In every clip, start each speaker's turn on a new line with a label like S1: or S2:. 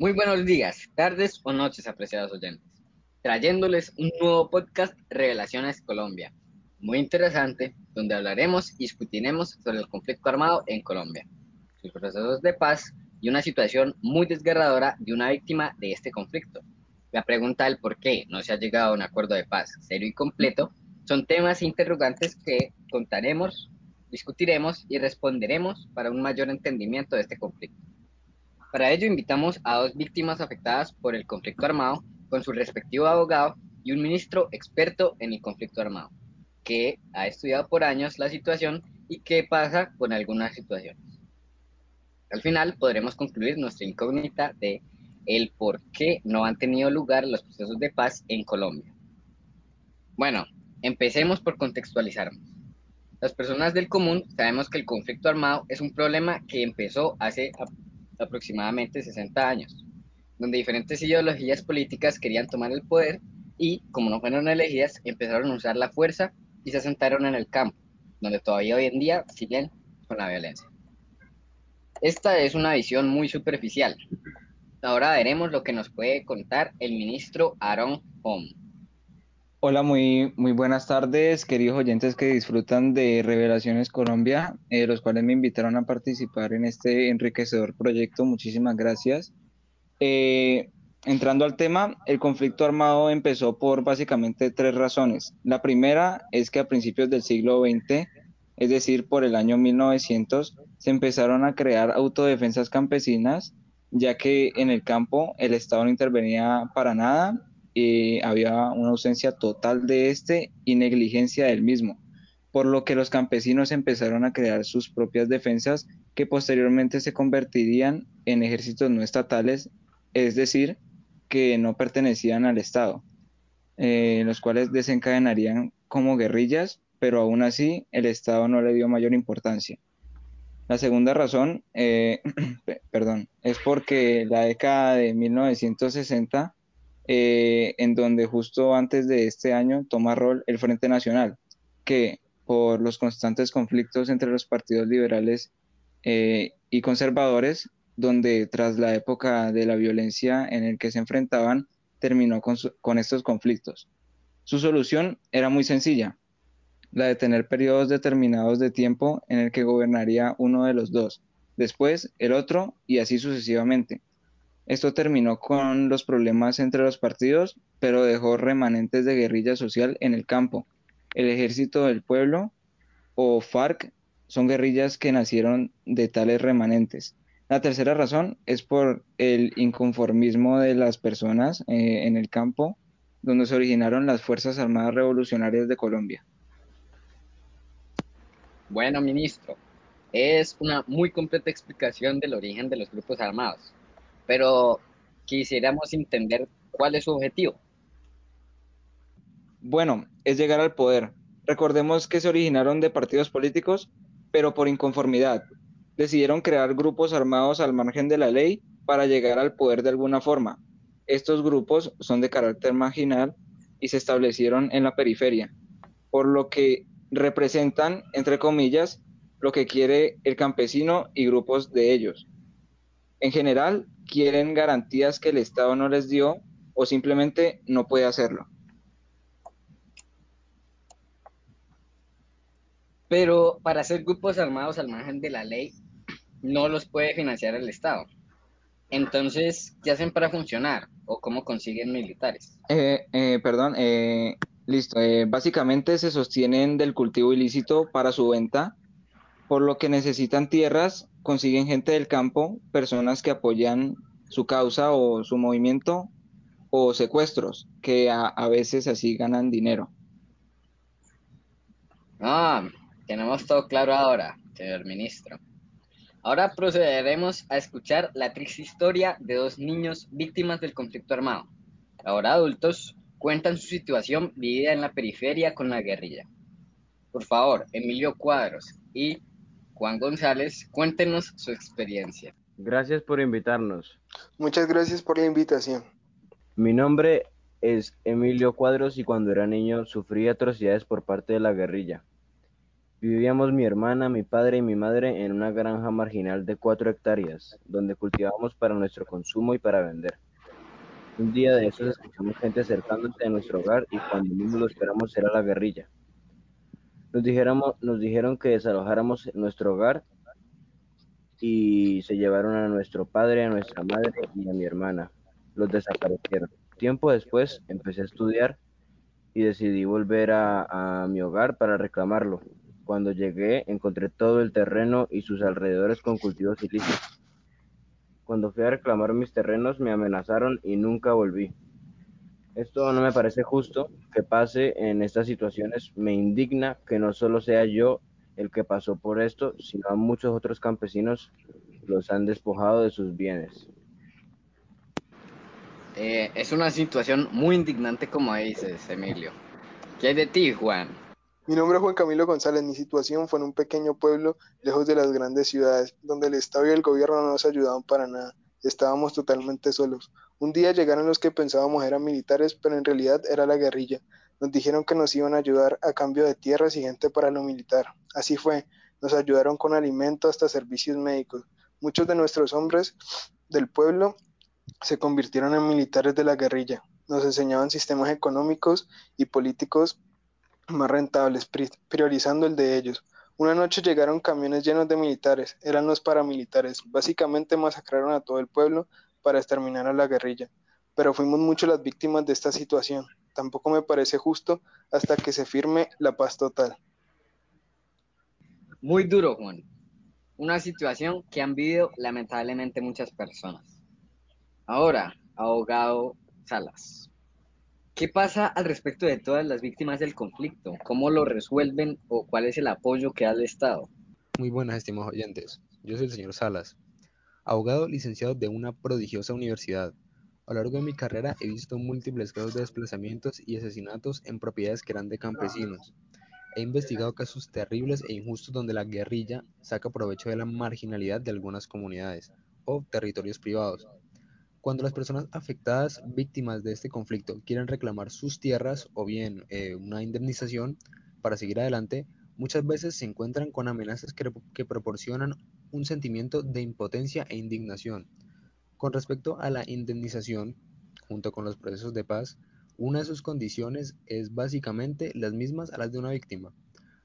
S1: Muy buenos días, tardes o noches, apreciados oyentes. Trayéndoles un nuevo podcast Revelaciones Colombia. Muy interesante, donde hablaremos y discutiremos sobre el conflicto armado en Colombia, sus procesos de paz y una situación muy desgarradora de una víctima de este conflicto. La pregunta del por qué no se ha llegado a un acuerdo de paz serio y completo son temas interrogantes que contaremos, discutiremos y responderemos para un mayor entendimiento de este conflicto. Para ello invitamos a dos víctimas afectadas por el conflicto armado con su respectivo abogado y un ministro experto en el conflicto armado, que ha estudiado por años la situación y qué pasa con algunas situaciones. Al final podremos concluir nuestra incógnita de el por qué no han tenido lugar los procesos de paz en Colombia. Bueno, empecemos por contextualizarnos. Las personas del común sabemos que el conflicto armado es un problema que empezó hace aproximadamente 60 años, donde diferentes ideologías políticas querían tomar el poder y, como no fueron elegidas, empezaron a usar la fuerza y se asentaron en el campo, donde todavía hoy en día siguen con la violencia. Esta es una visión muy superficial. Ahora veremos lo que nos puede contar el ministro Aaron Home.
S2: Hola, muy, muy buenas tardes, queridos oyentes que disfrutan de Revelaciones Colombia, eh, los cuales me invitaron a participar en este enriquecedor proyecto. Muchísimas gracias. Eh, entrando al tema, el conflicto armado empezó por básicamente tres razones. La primera es que a principios del siglo XX, es decir, por el año 1900, se empezaron a crear autodefensas campesinas, ya que en el campo el Estado no intervenía para nada había una ausencia total de este y negligencia del mismo, por lo que los campesinos empezaron a crear sus propias defensas que posteriormente se convertirían en ejércitos no estatales, es decir, que no pertenecían al Estado, eh, los cuales desencadenarían como guerrillas, pero aún así el Estado no le dio mayor importancia. La segunda razón, eh, perdón, es porque la década de 1960 eh, en donde justo antes de este año toma rol el Frente Nacional, que por los constantes conflictos entre los partidos liberales eh, y conservadores, donde tras la época de la violencia en el que se enfrentaban, terminó con, con estos conflictos. Su solución era muy sencilla, la de tener periodos determinados de tiempo en el que gobernaría uno de los dos, después el otro y así sucesivamente. Esto terminó con los problemas entre los partidos, pero dejó remanentes de guerrilla social en el campo. El Ejército del Pueblo o FARC son guerrillas que nacieron de tales remanentes. La tercera razón es por el inconformismo de las personas eh, en el campo, donde se originaron las Fuerzas Armadas Revolucionarias de Colombia.
S1: Bueno, ministro, es una muy completa explicación del origen de los grupos armados pero quisiéramos entender cuál es su objetivo.
S2: Bueno, es llegar al poder. Recordemos que se originaron de partidos políticos, pero por inconformidad. Decidieron crear grupos armados al margen de la ley para llegar al poder de alguna forma. Estos grupos son de carácter marginal y se establecieron en la periferia, por lo que representan, entre comillas, lo que quiere el campesino y grupos de ellos. En general, quieren garantías que el Estado no les dio o simplemente no puede hacerlo.
S1: Pero para hacer grupos armados al margen de la ley, no los puede financiar el Estado. Entonces, ¿qué hacen para funcionar? ¿O cómo consiguen militares?
S2: Eh, eh, perdón, eh, listo. básicamente se sostienen del cultivo ilícito para su venta por lo que necesitan tierras, consiguen gente del campo, personas que apoyan su causa o su movimiento, o secuestros, que a, veces así ganan dinero.
S1: Ah, tenemos todo claro ahora, señor ministro. Ahora procederemos a escuchar la triste historia de dos niños víctimas del conflicto armado. Ahora adultos cuentan su situación vivida en la periferia con la guerrilla. Por favor, Emilio Cuadros y Juan González, cuéntenos su experiencia.
S3: Gracias por invitarnos.
S4: Muchas gracias por la invitación.
S3: Mi nombre es Emilio Cuadros y cuando era niño sufrí atrocidades por parte de la guerrilla. Vivíamos mi hermana, mi padre y mi madre en una granja marginal de cuatro hectáreas, donde cultivábamos para nuestro consumo y para vender. Un día de esos escuchamos gente acercándose a nuestro hogar y cuando menos lo esperamos era la guerrilla. Nos, dijeron que desalojáramos nuestro hogar y se llevaron a nuestro padre, a nuestra madre y a mi hermana. Los desaparecieron. Tiempo después empecé a estudiar y decidí volver a, a mi hogar para reclamarlo. Cuando llegué encontré todo el terreno y sus alrededores con cultivos ilícitos. Cuando fui a reclamar mis terrenos me amenazaron y nunca volví. Esto no me parece justo que pase en estas situaciones. Me indigna que no solo sea yo el que pasó por esto, sino a muchos otros campesinos los han despojado de sus bienes.
S1: Eh, es una situación muy indignante como dices, Emilio. ¿Qué hay de ti, Juan?
S4: Mi nombre es Juan Camilo González. Mi situación fue en un pequeño pueblo lejos de las grandes ciudades, donde el Estado y el gobierno no nos ayudaban para nada. Estábamos totalmente solos. Un día llegaron los que pensábamos eran militares, pero en realidad era la guerrilla. Nos dijeron que nos iban a ayudar a cambio de tierras y gente para lo militar. Así fue. Nos ayudaron con alimento hasta servicios médicos. Muchos de nuestros hombres del pueblo se convirtieron en militares de la guerrilla. Nos enseñaban sistemas económicos y políticos más rentables, priorizando el de ellos. Una noche llegaron camiones llenos de militares, eran los paramilitares. Básicamente masacraron a todo el pueblo para exterminar a la guerrilla. Pero fuimos mucho las víctimas de esta situación. Tampoco me parece justo hasta que se firme la paz total.
S1: Muy duro, Juan. Una situación que han vivido lamentablemente muchas personas. Ahora, abogado Salas, ¿qué pasa al respecto de todas las víctimas del conflicto? ¿Cómo lo resuelven o cuál es el apoyo que da el Estado?
S5: Muy buenas, estimados oyentes. Yo soy el señor Salas, abogado licenciado de una prodigiosa universidad. A lo largo de mi carrera he visto múltiples casos de desplazamientos y asesinatos en propiedades que eran de campesinos. He investigado casos terribles e injustos donde la guerrilla saca provecho de la marginalidad de algunas comunidades o territorios privados. Cuando las personas afectadas, víctimas de este conflicto, quieren reclamar sus tierras o bien eh, una indemnización para seguir adelante, muchas veces se encuentran con amenazas que, que proporcionan un sentimiento de impotencia e indignación. Con respecto a la indemnización, junto con los procesos de paz, una de sus condiciones es básicamente las mismas a las de una víctima,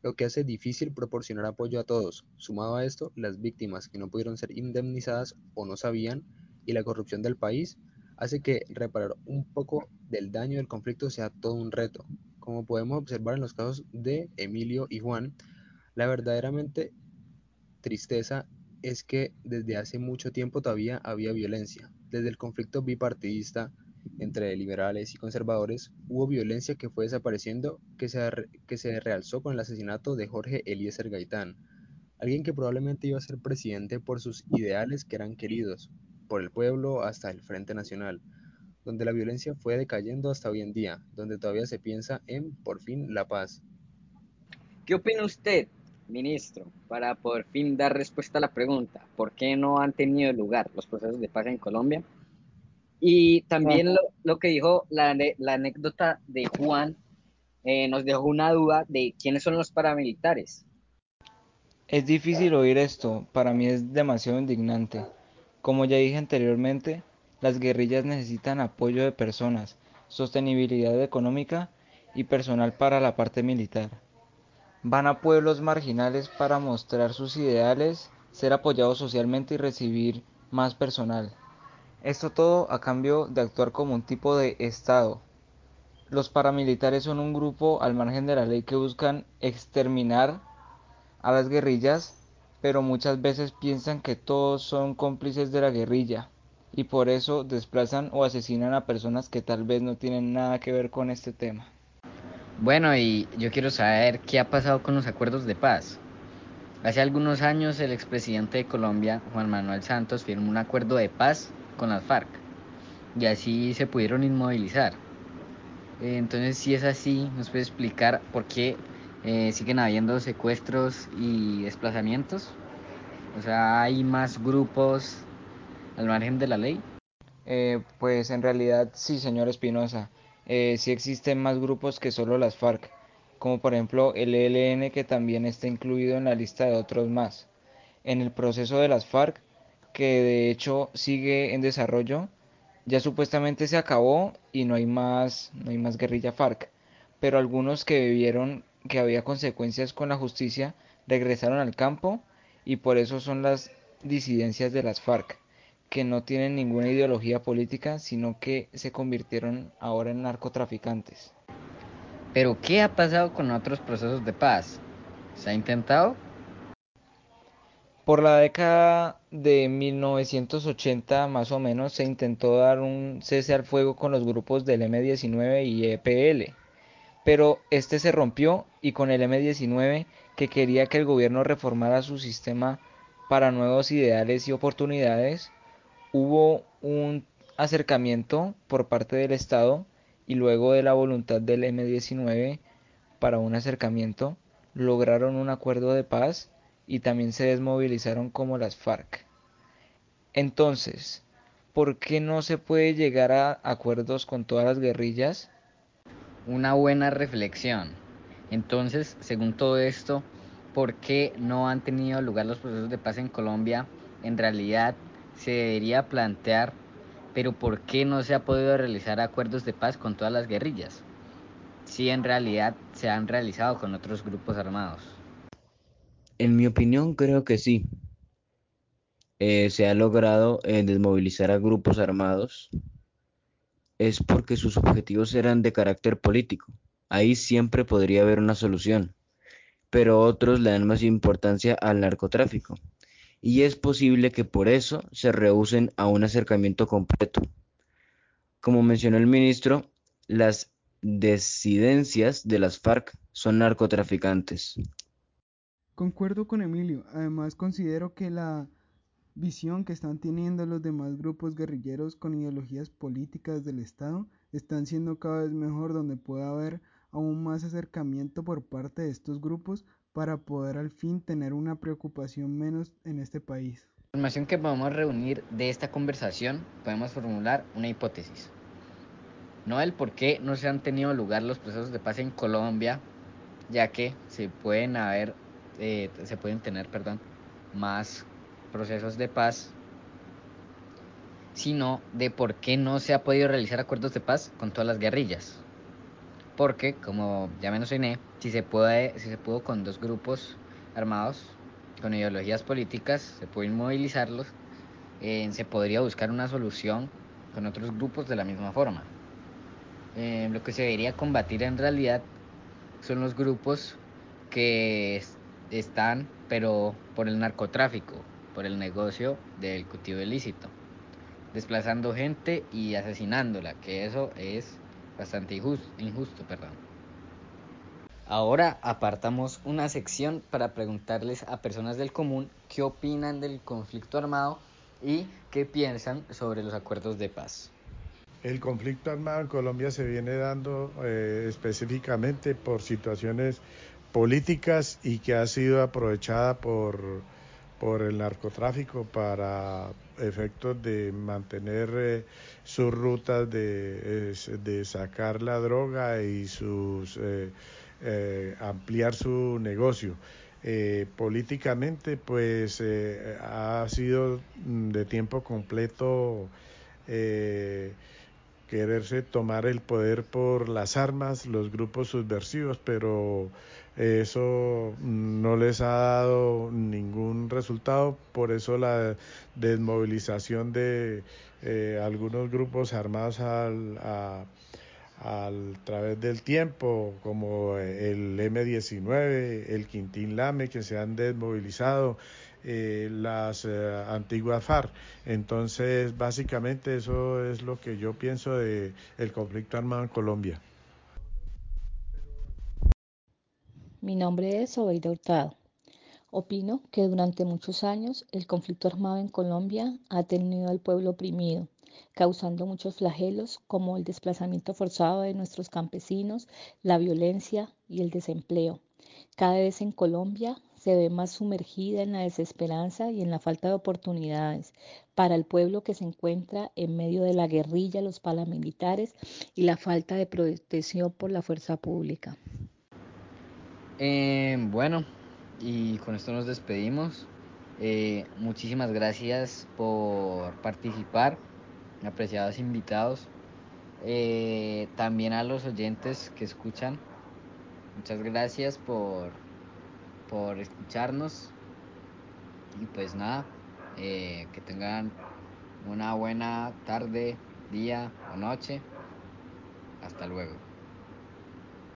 S5: lo que hace difícil proporcionar apoyo a todos. Sumado a esto, las víctimas que no pudieron ser indemnizadas o no sabían y la corrupción del país hace que reparar un poco del daño del conflicto sea todo un reto. Como podemos observar en los casos de Emilio y Juan, la verdaderamente tristeza es que desde hace mucho tiempo todavía había violencia. Desde el conflicto bipartidista entre liberales y conservadores, hubo violencia que fue desapareciendo, que se, que se realzó con el asesinato de Jorge Eliezer Gaitán, alguien que probablemente iba a ser presidente por sus ideales que eran queridos por el pueblo hasta el Frente Nacional, donde la violencia fue decayendo hasta hoy en día, donde todavía se piensa en, por fin, la paz.
S1: ¿Qué opina usted, ministro, para por fin dar respuesta a la pregunta, ¿por qué no han tenido lugar los procesos de paz en Colombia? Y también lo, lo que dijo la, la, anécdota de Juan eh, nos dejó una duda de quiénes son los paramilitares.
S2: Es difícil oír esto, para mí es demasiado indignante. Como ya dije anteriormente, las guerrillas necesitan apoyo de personas, sostenibilidad económica y personal para la parte militar. Van a pueblos marginales para mostrar sus ideales, ser apoyados socialmente y recibir más personal. Esto todo a cambio de actuar como un tipo de Estado. Los paramilitares son un grupo al margen de la ley que buscan exterminar a las guerrillas, pero muchas veces piensan que todos son cómplices de la guerrilla y por eso desplazan o asesinan a personas que tal vez no tienen nada que ver con este tema.
S1: Bueno, y yo quiero saber qué ha pasado con los acuerdos de paz. Hace algunos años el expresidente de Colombia, Juan Manuel Santos, firmó un acuerdo de paz con las FARC y así se pudieron inmovilizar. Eh, entonces, si es así, ¿nos puede explicar por qué eh, siguen habiendo secuestros y desplazamientos? O sea, ¿hay más grupos al margen de la ley?
S2: Eh, pues en realidad sí, señor Espinosa. Eh, sí existen más grupos que solo las FARC. como por ejemplo el ELN que también está incluido en la lista de otros más. En el proceso de las FARC, que de hecho sigue en desarrollo, ya supuestamente se acabó y no hay más, no hay más guerrilla FARC, pero algunos que vieron que había consecuencias con la justicia regresaron al campo y por eso son las disidencias de las FARC, que no tienen ninguna ideología política, sino que se convirtieron ahora en narcotraficantes.
S1: Pero ¿qué ha pasado con otros procesos de paz? ¿Se ha intentado?
S2: Por la década de 1980 más o menos se intentó dar un cese al fuego con los grupos del M19 y EPL, pero este se rompió y con el M19 que quería que el gobierno reformara su sistema para nuevos ideales y oportunidades, hubo un acercamiento por parte del Estado y luego de la voluntad del M19 para un acercamiento, lograron un acuerdo de paz y también se desmovilizaron como las FARC. Entonces, ¿por qué no se puede llegar a acuerdos con todas las guerrillas?
S1: Una buena reflexión. Entonces, según todo esto, ¿por qué no han tenido lugar los procesos de paz en Colombia? En realidad, se debería plantear, pero ¿por qué no se ha podido realizar acuerdos de paz con todas las guerrillas? Si en realidad se han realizado con otros grupos armados.
S3: En mi opinión, creo que sí. Eh, se ha logrado eh, desmovilizar a grupos armados. Es porque sus objetivos eran de carácter político. Ahí siempre podría haber una solución. Pero otros le dan más importancia al narcotráfico. Y es posible que por eso se rehúsen a un acercamiento completo. Como mencionó el ministro, las disidencias de las FARC son narcotraficantes.
S6: Concuerdo con Emilio, además considero que la visión que están teniendo los demás grupos guerrilleros con ideologías políticas del Estado están siendo cada vez mejor donde puede haber aún más acercamiento por parte de estos grupos para poder al fin tener una preocupación menos en este país.
S1: La información que podemos reunir de esta conversación podemos formular una hipótesis. No el por qué no se han tenido lugar los procesos de paz en Colombia, ya que se pueden haber eh, se pueden tener, perdón, más procesos de paz, sino de por qué no se ha podido realizar acuerdos de paz con todas las guerrillas. Porque, como ya mencioné, si se puede, si se pudo con dos grupos armados con ideologías políticas, se pueden movilizarlos, eh, se podría buscar una solución con otros grupos de la misma forma. Eh, lo que se debería combatir en realidad son los grupos que están, pero por el narcotráfico, por el negocio del cultivo ilícito, desplazando gente y asesinándola, que eso es bastante injusto, injusto perdón. Ahora apartamos una sección para preguntarles a personas del común qué opinan del conflicto armado y qué piensan sobre los acuerdos de paz.
S7: El conflicto armado en Colombia se viene dando eh, específicamente por situaciones políticas y que ha sido aprovechada por, por el narcotráfico para efectos de mantener eh, sus rutas de, de, sacar la droga y sus eh, eh, ampliar su negocio. políticamente pues ha sido de tiempo completo quererse tomar el poder por las armas, los grupos subversivos, pero eso no les ha dado ningún resultado, por eso la desmovilización de eh, algunos grupos armados al, a, través del tiempo, como el M-19, el Quintín Lame, que se han desmovilizado, eh, las eh, antiguas FARC. Entonces, básicamente eso es lo que yo pienso de el conflicto armado en Colombia.
S8: Mi nombre es Obeida Hurtado. Opino que durante muchos años el conflicto armado en Colombia ha tenido al pueblo oprimido, causando muchos flagelos como el desplazamiento forzado de nuestros campesinos, la violencia y el desempleo. Cada vez en Colombia se ve más sumergida en la desesperanza y en la falta de oportunidades para el pueblo que se encuentra en medio de la guerrilla, los paramilitares y la falta de protección por la fuerza pública.
S1: Eh, bueno, y con esto nos despedimos. Eh, muchísimas gracias por participar, apreciados invitados. Eh, también a los oyentes que escuchan, muchas gracias por, por escucharnos. Y pues nada, eh, que tengan una buena tarde, día o noche. Hasta luego.